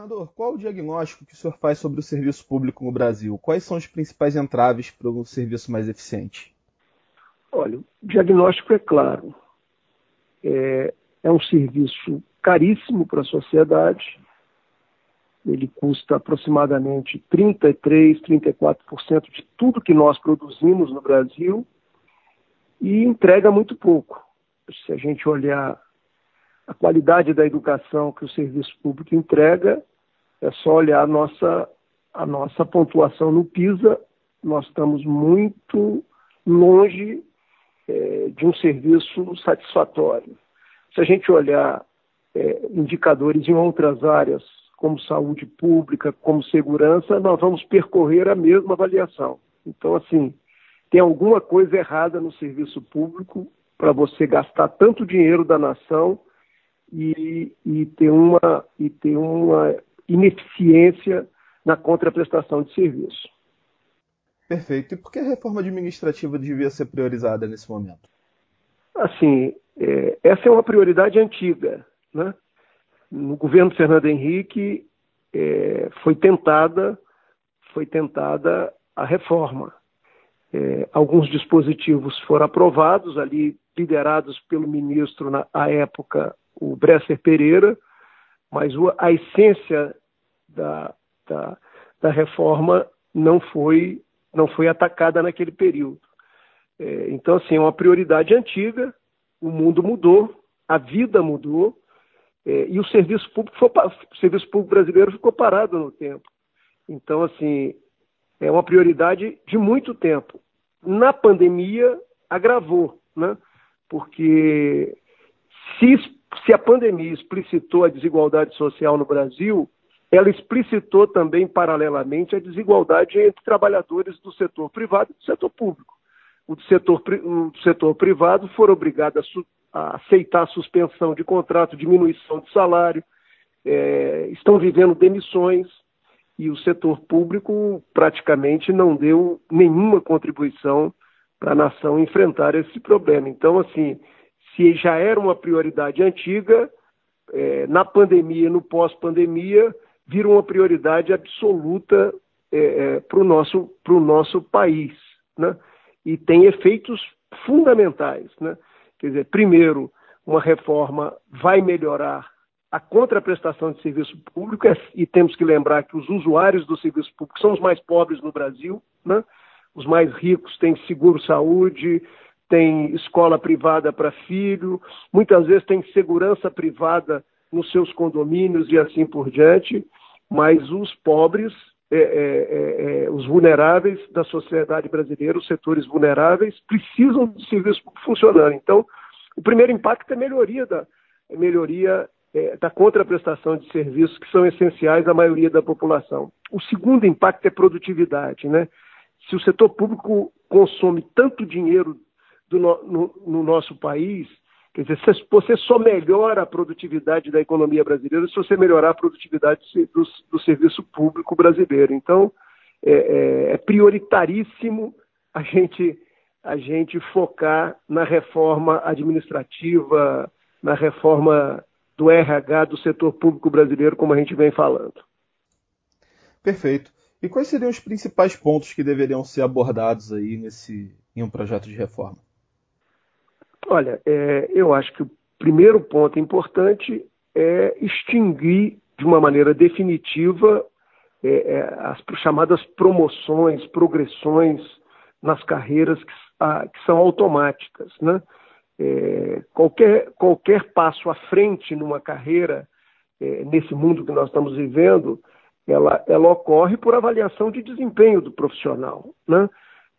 Governador, qual o diagnóstico que o senhor faz sobre o serviço público no Brasil? Quais são os principais entraves para um serviço mais eficiente? Olha, o diagnóstico é claro. É, é um serviço caríssimo para a sociedade. Ele custa aproximadamente 33, 34% de tudo que nós produzimos no Brasil e entrega muito pouco. Se a gente olhar a qualidade da educação que o serviço público entrega, é só olhar a nossa, a nossa pontuação no PISA, nós estamos muito longe é, de um serviço satisfatório. Se a gente olhar é, indicadores em outras áreas, como saúde pública, como segurança, nós vamos percorrer a mesma avaliação. Então, assim, tem alguma coisa errada no serviço público para você gastar tanto dinheiro da nação e, e, ter uma, e ter uma ineficiência na contraprestação de serviço. Perfeito. E por que a reforma administrativa devia ser priorizada nesse momento? Assim, é, essa é uma prioridade antiga. Né? No governo Fernando Henrique é, foi tentada foi tentada a reforma. É, alguns dispositivos foram aprovados ali, liderados pelo ministro na à época, o Bresser Pereira, mas a essência da, da, da reforma não foi não foi atacada naquele período. É, então, assim, é uma prioridade antiga, o mundo mudou, a vida mudou, é, e o serviço público, foi, o serviço público brasileiro ficou parado no tempo. Então, assim, é uma prioridade de muito tempo. Na pandemia, agravou, né? porque se, se a pandemia explicitou a desigualdade social no Brasil, ela explicitou também, paralelamente, a desigualdade entre trabalhadores do setor privado e do setor público. O setor, o setor privado foram obrigados a, a, aceitar a suspensão de contrato, diminuição de salário, é, estão vivendo demissões, e o setor público praticamente não deu nenhuma contribuição para a nação enfrentar esse problema. Então, assim, se já era uma prioridade antiga, é, na pandemia, no pós-pandemia, vira uma prioridade absoluta é, é, para o nosso, nosso país. Né? E tem efeitos fundamentais. Né? Quer dizer, primeiro, uma reforma vai melhorar a contraprestação de serviço público, é, e temos que lembrar que os usuários do serviço público são os mais pobres no Brasil, né? os mais ricos têm seguro-saúde, têm escola privada para filho, muitas vezes têm segurança privada nos seus condomínios e assim por diante mas os pobres, é, é, é, é, os vulneráveis da sociedade brasileira, os setores vulneráveis, precisam do serviço público funcionando. Então, o primeiro impacto é melhoria da melhoria é, da contraprestação de serviços que são essenciais à maioria da população. O segundo impacto é produtividade, né? Se o setor público consome tanto dinheiro no, no, no nosso país, Quer dizer, você só melhora a produtividade da economia brasileira se você melhorar a produtividade do, do serviço público brasileiro. Então, é, é, é prioritaríssimo a gente, a gente focar na reforma administrativa, na reforma do RH do setor público brasileiro, como a gente vem falando. Perfeito. E quais seriam os principais pontos que deveriam ser abordados aí nesse, em um projeto de reforma? Olha, é, eu acho que o primeiro ponto importante é extinguir de uma maneira definitiva é, é, as chamadas promoções, progressões nas carreiras que, a, que são automáticas. Né? É, qualquer, qualquer passo à frente numa carreira, é, nesse mundo que nós estamos vivendo, ela, ela ocorre por avaliação de desempenho do profissional. Né?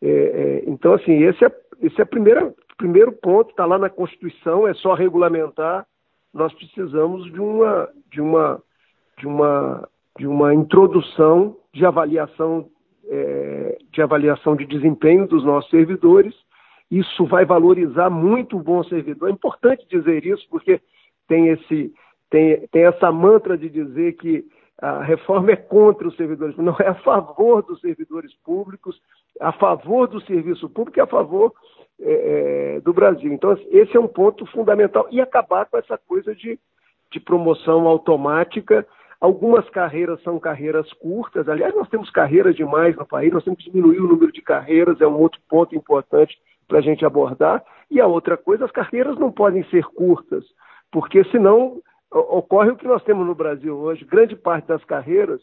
É, é, então, assim, esse é, esse é a primeira, primeiro ponto, está lá na Constituição, é só regulamentar. Nós precisamos de uma, de uma, de uma, de uma introdução de avaliação, é, de avaliação de desempenho dos nossos servidores. Isso vai valorizar muito o bom servidor. É importante dizer isso, porque tem, esse, tem, tem essa mantra de dizer que a reforma é contra os servidores, não é a favor dos servidores públicos, a favor do serviço público e a favor é, é, do Brasil. Então, esse é um ponto fundamental. E acabar com essa coisa de, de promoção automática, Algumas carreiras são carreiras curtas, aliás, nós temos carreiras demais no país, nós temos que diminuir o número de carreiras, é um outro ponto importante para a gente abordar. E a outra coisa, as carreiras não podem ser curtas, porque senão ocorre o que nós temos no Brasil hoje. Grande parte das carreiras,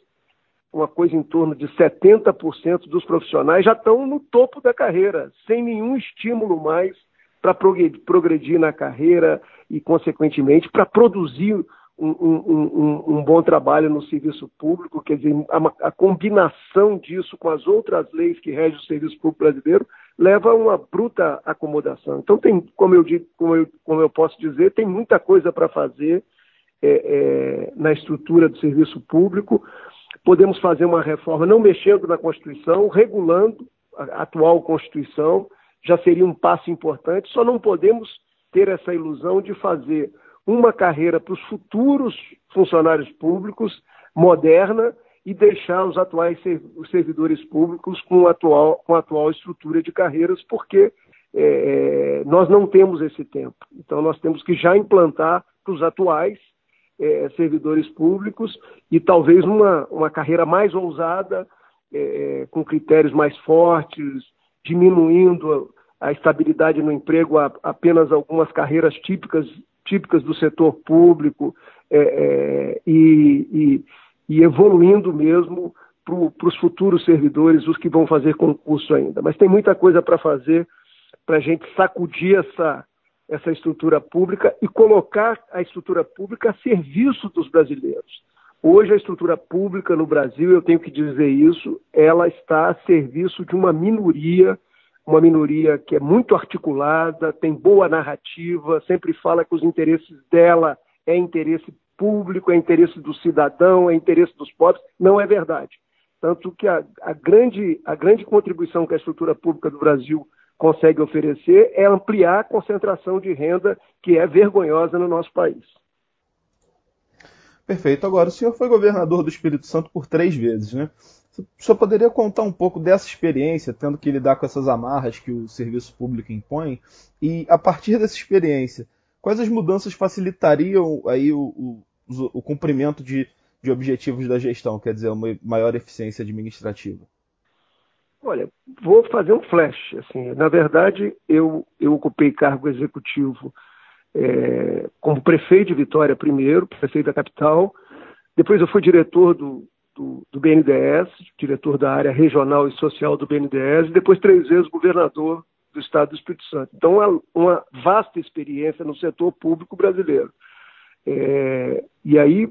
uma coisa em torno de 70% dos profissionais já estão no topo da carreira, sem nenhum estímulo mais para progredir na carreira e, consequentemente, para produzir um, um, um, um, bom trabalho no serviço público, quer dizer, a, a, combinação disso com as outras leis que regem o serviço público brasileiro leva a uma bruta acomodação. Então, tem, como eu, digo, como eu, como eu posso dizer, tem muita coisa para fazer é, é, na estrutura do serviço público. Podemos fazer uma reforma não mexendo na Constituição, regulando a atual Constituição, já seria um passo importante, só não podemos ter essa ilusão de fazer uma carreira para os futuros funcionários públicos moderna e deixar os atuais os servidores públicos com a atual, com a atual estrutura de carreiras, porque é, nós não temos esse tempo. Então, nós temos que já implantar para os atuais é, servidores públicos e talvez uma, uma carreira mais ousada, é, com critérios mais fortes, diminuindo a, a estabilidade no emprego a apenas algumas carreiras típicas típicas do setor público é, é, e, e, e, evoluindo mesmo para os futuros servidores, os que vão fazer concurso ainda. Mas tem muita coisa para fazer para a gente sacudir essa, essa estrutura pública e colocar a estrutura pública a serviço dos brasileiros. Hoje, a estrutura pública no Brasil, eu tenho que dizer isso, ela está a serviço de uma minoria uma minoria que é muito articulada, tem boa narrativa, sempre fala que os interesses dela é interesse público, é interesse do cidadão, é interesse dos pobres. Não é verdade. Tanto que a, a, grande, a grande contribuição que a estrutura pública do Brasil consegue oferecer é ampliar a concentração de renda que é vergonhosa no nosso país. Perfeito. Agora, o senhor foi governador do Espírito Santo por três vezes, né? O senhor poderia contar um pouco dessa experiência, tendo que lidar com essas amarras que o serviço público impõe? E, a partir dessa experiência, quais as mudanças facilitariam aí o, o, o cumprimento de, de objetivos da gestão, quer dizer, uma maior eficiência administrativa? Olha, vou fazer um flash. Assim, na verdade, eu, eu ocupei cargo executivo é, como prefeito de Vitória primeiro, prefeito da capital. Depois eu fui diretor do, do, do, BNDES, diretor da área regional e social do BNDES, e depois três vezes governador do Estado do Espírito Santo. Então, uma, uma vasta experiência no setor público brasileiro. É, e aí,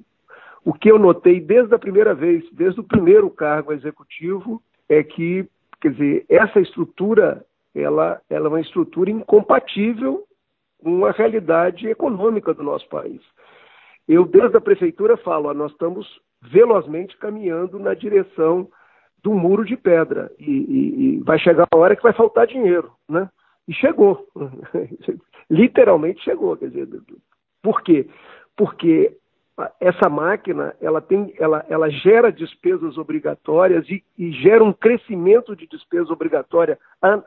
o que eu notei desde a primeira vez, desde o primeiro cargo executivo, é que, quer dizer, essa estrutura, ela, ela é uma estrutura incompatível com a realidade econômica do nosso país. Eu, desde a prefeitura, falo, ó, nós estamos velozmente caminhando na direção do muro de pedra. E, e, e, vai chegar uma hora que vai faltar dinheiro, né? E chegou. Literalmente chegou. Quer dizer, por quê? Porque essa máquina ela, tem, ela, ela gera despesas obrigatórias e, e gera um crescimento de despesa obrigatória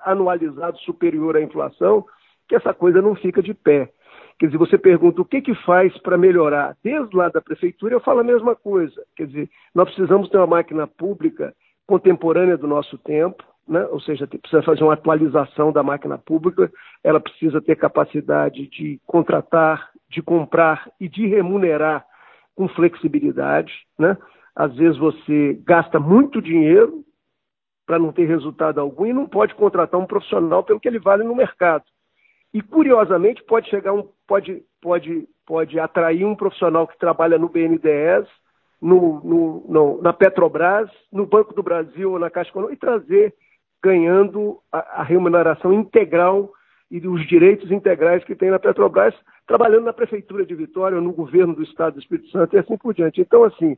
anualizado superior à inflação, que essa coisa não fica de pé. Quer dizer, você pergunta o que, que faz para melhorar. Desde lá da prefeitura eu falo a mesma coisa. Quer dizer, nós precisamos ter uma máquina pública contemporânea do nosso tempo, né? ou seja, precisa fazer uma atualização da máquina pública, ela precisa ter capacidade de contratar, de comprar e de remunerar com flexibilidade. Né? Às vezes você gasta muito dinheiro para não ter resultado algum e não pode contratar um profissional pelo que ele vale no mercado. E curiosamente pode chegar um, pode, pode, pode atrair um profissional que trabalha no BNDES, no, no, no, na Petrobras, no Banco do Brasil ou na Caixa Econômica e trazer ganhando a, a, remuneração integral e os direitos integrais que tem na Petrobras, trabalhando na Prefeitura de Vitória no governo do Estado do Espírito Santo e assim por diante. Então, assim,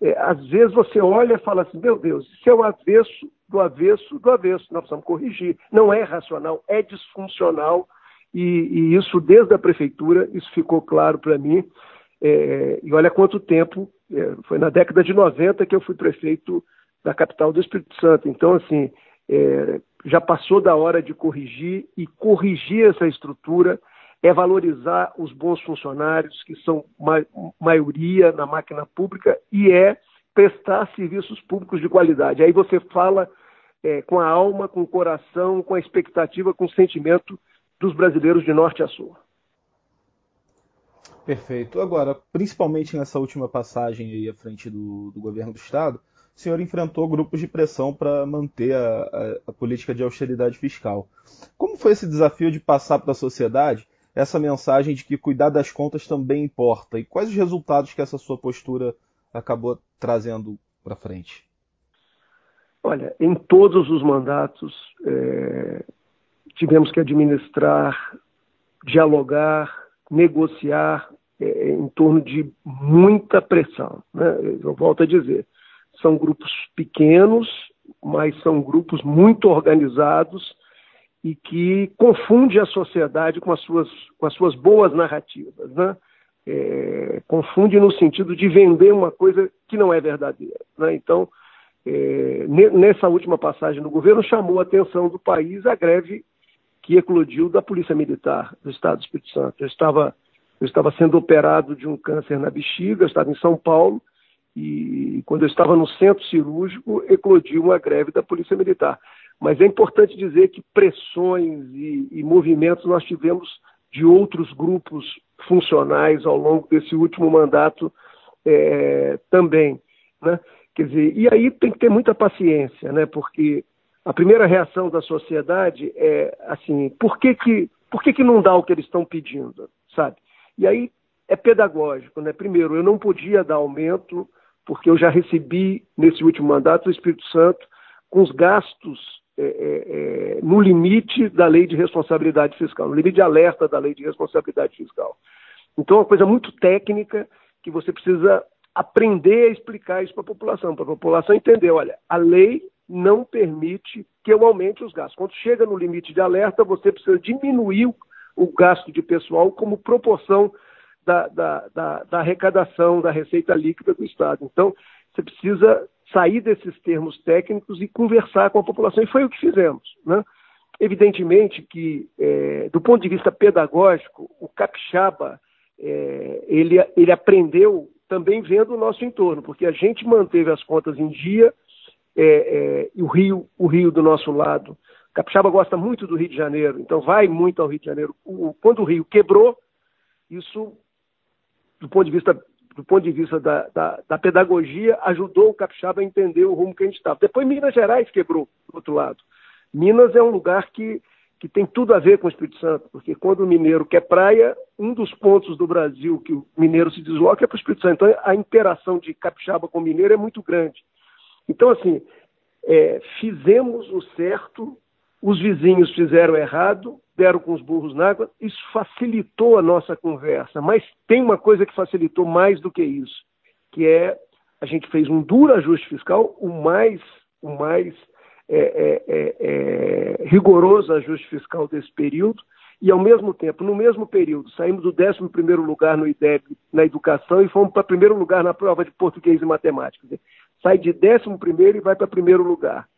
é, às vezes você olha e fala assim, meu Deus, isso é o avesso do avesso do avesso, nós precisamos corrigir. Não é racional, é disfuncional, e, e isso desde a prefeitura, isso ficou claro para mim. É, e olha quanto tempo, é, foi na década de 90 que eu fui prefeito da capital do Espírito Santo. Então, assim, é, já passou da hora de corrigir e corrigir essa estrutura é valorizar os bons funcionários, que são ma maioria na máquina pública, e é prestar serviços públicos de qualidade. Aí você fala é, com a alma, com o coração, com a expectativa, com o sentimento dos brasileiros de norte a sul. Perfeito. Agora, principalmente nessa última passagem aí à frente do, do governo do Estado, o senhor enfrentou grupos de pressão para manter a, a, a, política de austeridade fiscal. Como foi esse desafio de passar para a sociedade essa mensagem de que cuidar das contas também importa? E quais os resultados que essa sua postura acabou trazendo para frente? Olha, em todos os mandatos é, tivemos que administrar, dialogar, negociar é, em torno de muita pressão. Né? Eu volto a dizer, são grupos pequenos, mas são grupos muito organizados e que confunde a sociedade com as suas, com as suas boas narrativas. Né? É, confunde no sentido de vender uma coisa que não é verdadeira. Né? Então, é, nessa última passagem no governo, chamou a atenção do país a greve que eclodiu da Polícia Militar do Estado do Espírito Santo. Eu estava, eu estava sendo operado de um câncer na bexiga, eu estava em São Paulo, e quando eu estava no centro cirúrgico, eclodiu uma greve da Polícia Militar. Mas é importante dizer que pressões e, e movimentos nós tivemos de outros grupos funcionais ao longo desse último mandato é, também. Né? Quer dizer, e aí tem que ter muita paciência, né? porque a primeira reação da sociedade é assim, por que, que, por que, que não dá o que eles estão pedindo, sabe? E aí é pedagógico, né? Primeiro, eu não podia dar aumento, porque eu já recebi, nesse último mandato, o Espírito Santo com os gastos é, é, é, no limite da lei de responsabilidade fiscal, no limite de alerta da lei de responsabilidade fiscal. Então, é uma coisa muito técnica que você precisa aprender a explicar isso para a população, para a população entender, olha, a lei não permite que eu aumente os gastos. Quando chega no limite de alerta, você precisa diminuir o gasto de pessoal como proporção da, da, da, da arrecadação, da receita líquida do Estado. Então, você precisa sair desses termos técnicos e conversar com a população, e foi o que fizemos. Né? Evidentemente que, é, do ponto de vista pedagógico, o capixaba é, ele, ele aprendeu também vendo o nosso entorno, porque a gente manteve as contas em dia é, é, e o Rio, o Rio do nosso lado. Capixaba gosta muito do Rio de Janeiro, então vai muito ao Rio de Janeiro. O, quando o Rio quebrou, isso, do ponto de vista do ponto de vista da, da, da, pedagogia, ajudou o capixaba a entender o rumo que a gente estava. Depois Minas Gerais quebrou, do outro lado. Minas é um lugar que, que tem tudo a ver com o Espírito Santo, porque quando o mineiro quer praia, um dos pontos do Brasil que o mineiro se desloca é para o Espírito Santo. Então a interação de capixaba com mineiro é muito grande. Então, assim, é, fizemos o certo, os vizinhos fizeram errado, deram com os burros na água, isso facilitou a nossa conversa. Mas tem uma coisa que facilitou mais do que isso, que é a gente fez um duro ajuste fiscal, o mais, o mais é, é, é, é rigoroso ajuste fiscal desse período, e ao mesmo tempo, no mesmo período, saímos do 11 lugar no IDEB na educação e fomos para primeiro lugar na prova de português e matemática. Sai de 11 e vai para primeiro lugar.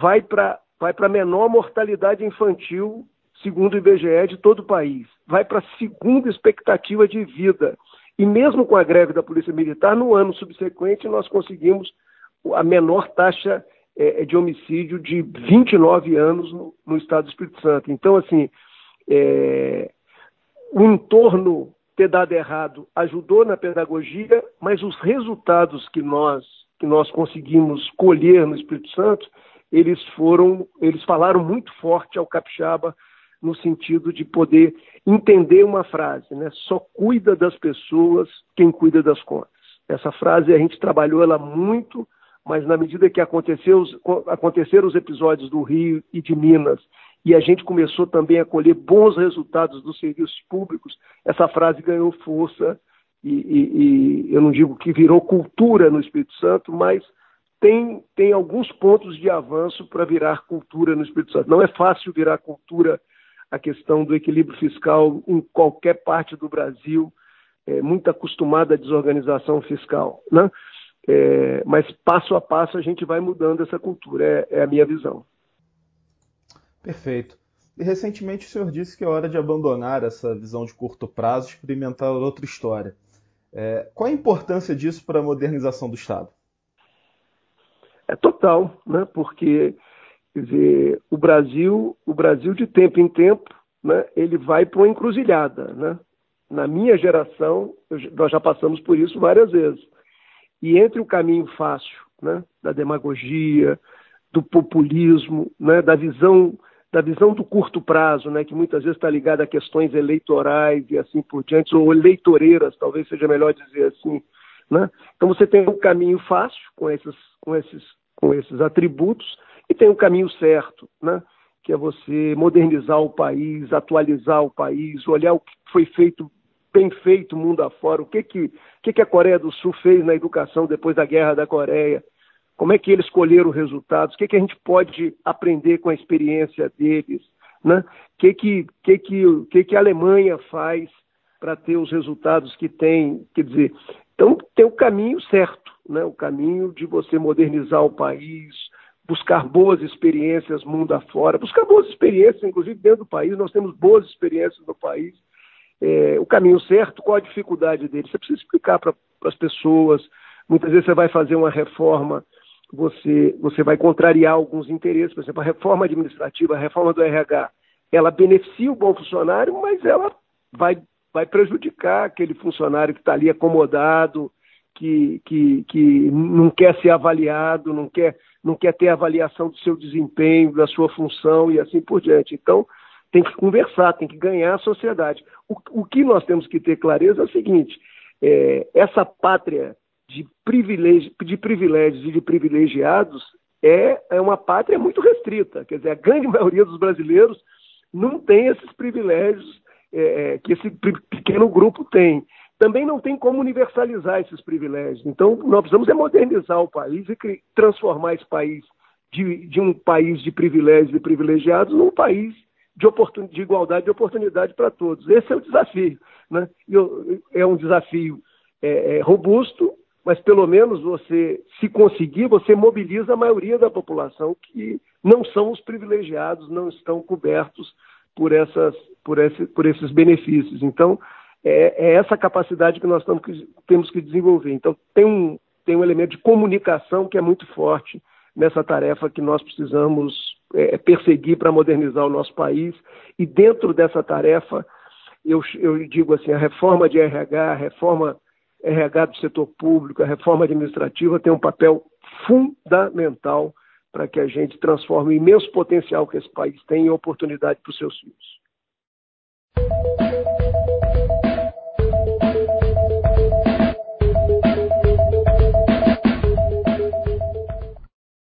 Vai para vai a menor mortalidade infantil segundo o IBGE, de todo o país. Vai para a segunda expectativa de vida. E mesmo com a greve da Polícia Militar, no ano subsequente, nós conseguimos a menor taxa é, de homicídio de 29 anos no, no, estado do Espírito Santo. Então, assim, é, o entorno ter dado errado ajudou na pedagogia, mas os resultados que nós, que nós conseguimos colher no Espírito Santo, eles foram, eles falaram muito forte ao capixaba no sentido de poder entender uma frase, né? Só cuida das pessoas quem cuida das contas. Essa frase a gente trabalhou ela muito, mas na medida que aconteceu, aconteceram os episódios do Rio e de Minas e a gente começou também a colher bons resultados dos serviços públicos, essa frase ganhou força e, e, e eu não digo que virou cultura no Espírito Santo, mas tem, tem alguns pontos de avanço para virar cultura no Espírito Santo. Não é fácil virar cultura a questão do equilíbrio fiscal em qualquer parte do Brasil, é, muito acostumada à desorganização fiscal. Né? É, mas passo a passo a gente vai mudando essa cultura, é, é a minha visão. Perfeito. E recentemente o senhor disse que é hora de abandonar essa visão de curto prazo e experimentar outra história. É, qual a importância disso para a modernização do Estado? É total, né? porque quer dizer, o Brasil, o Brasil de tempo em tempo, né, ele vai para uma encruzilhada. Né? Na minha geração, eu, nós já passamos por isso várias vezes. E entre o caminho fácil né, da demagogia, do populismo, né, da visão da visão do curto prazo, né, que muitas vezes está ligada a questões eleitorais e assim por diante, ou eleitoreiras, talvez seja melhor dizer assim. Né? Então você tem um caminho fácil com esses, com esses, com esses atributos e tem um caminho certo, né? que é você modernizar o país, atualizar o país, olhar o que foi feito bem feito mundo afora, o que que, que, que a Coreia do Sul fez na educação depois da Guerra da Coreia, como é que eles escolheram resultados, o que, que a gente pode aprender com a experiência deles, né? O que, que, que, que, que, que a Alemanha faz para ter os resultados que tem, quer dizer, então tem o caminho certo, né? o caminho de você modernizar o país, buscar boas experiências mundo afora, buscar boas experiências, inclusive dentro do país, nós temos boas experiências no país, é, o caminho certo, qual a dificuldade dele? Você precisa explicar para as pessoas, muitas vezes você vai fazer uma reforma você, você vai contrariar alguns interesses. Por exemplo, a reforma administrativa, a reforma do RH, ela beneficia o bom funcionário, mas ela vai, vai prejudicar aquele funcionário que está ali acomodado, que, que, que não quer ser avaliado, não quer, não quer ter avaliação do seu desempenho, da sua função e assim por diante. Então, tem que conversar, tem que ganhar a sociedade. O, o que nós temos que ter clareza é o seguinte: é, essa pátria de, privilégio, de privilégios e de privilegiados é, é uma pátria muito restrita. Quer dizer, a grande maioria dos brasileiros não tem esses privilégios é, é que esse pequeno grupo tem. Também não tem como universalizar esses privilégios. Então, nós precisamos é modernizar o país e transformar esse país de, de um país de privilégios e privilegiados num país de, de igualdade de oportunidade para todos. Esse é o desafio. Né? é um desafio é, é, robusto, mas pelo menos você, se conseguir, você mobiliza a maioria da população que não são os privilegiados, não estão cobertos por, essas, por, esse, por esses benefícios. Então, é, é essa capacidade que nós que, temos que desenvolver. Então, tem um, tem um elemento de comunicação que é muito forte nessa tarefa que nós precisamos é, perseguir para modernizar o nosso país. E dentro dessa tarefa, eu, eu digo assim, a reforma de RH, a reforma RH do setor público, a reforma administrativa tem um papel fundamental para que a gente transforme o imenso potencial que esse país tem em oportunidade para os seus filhos.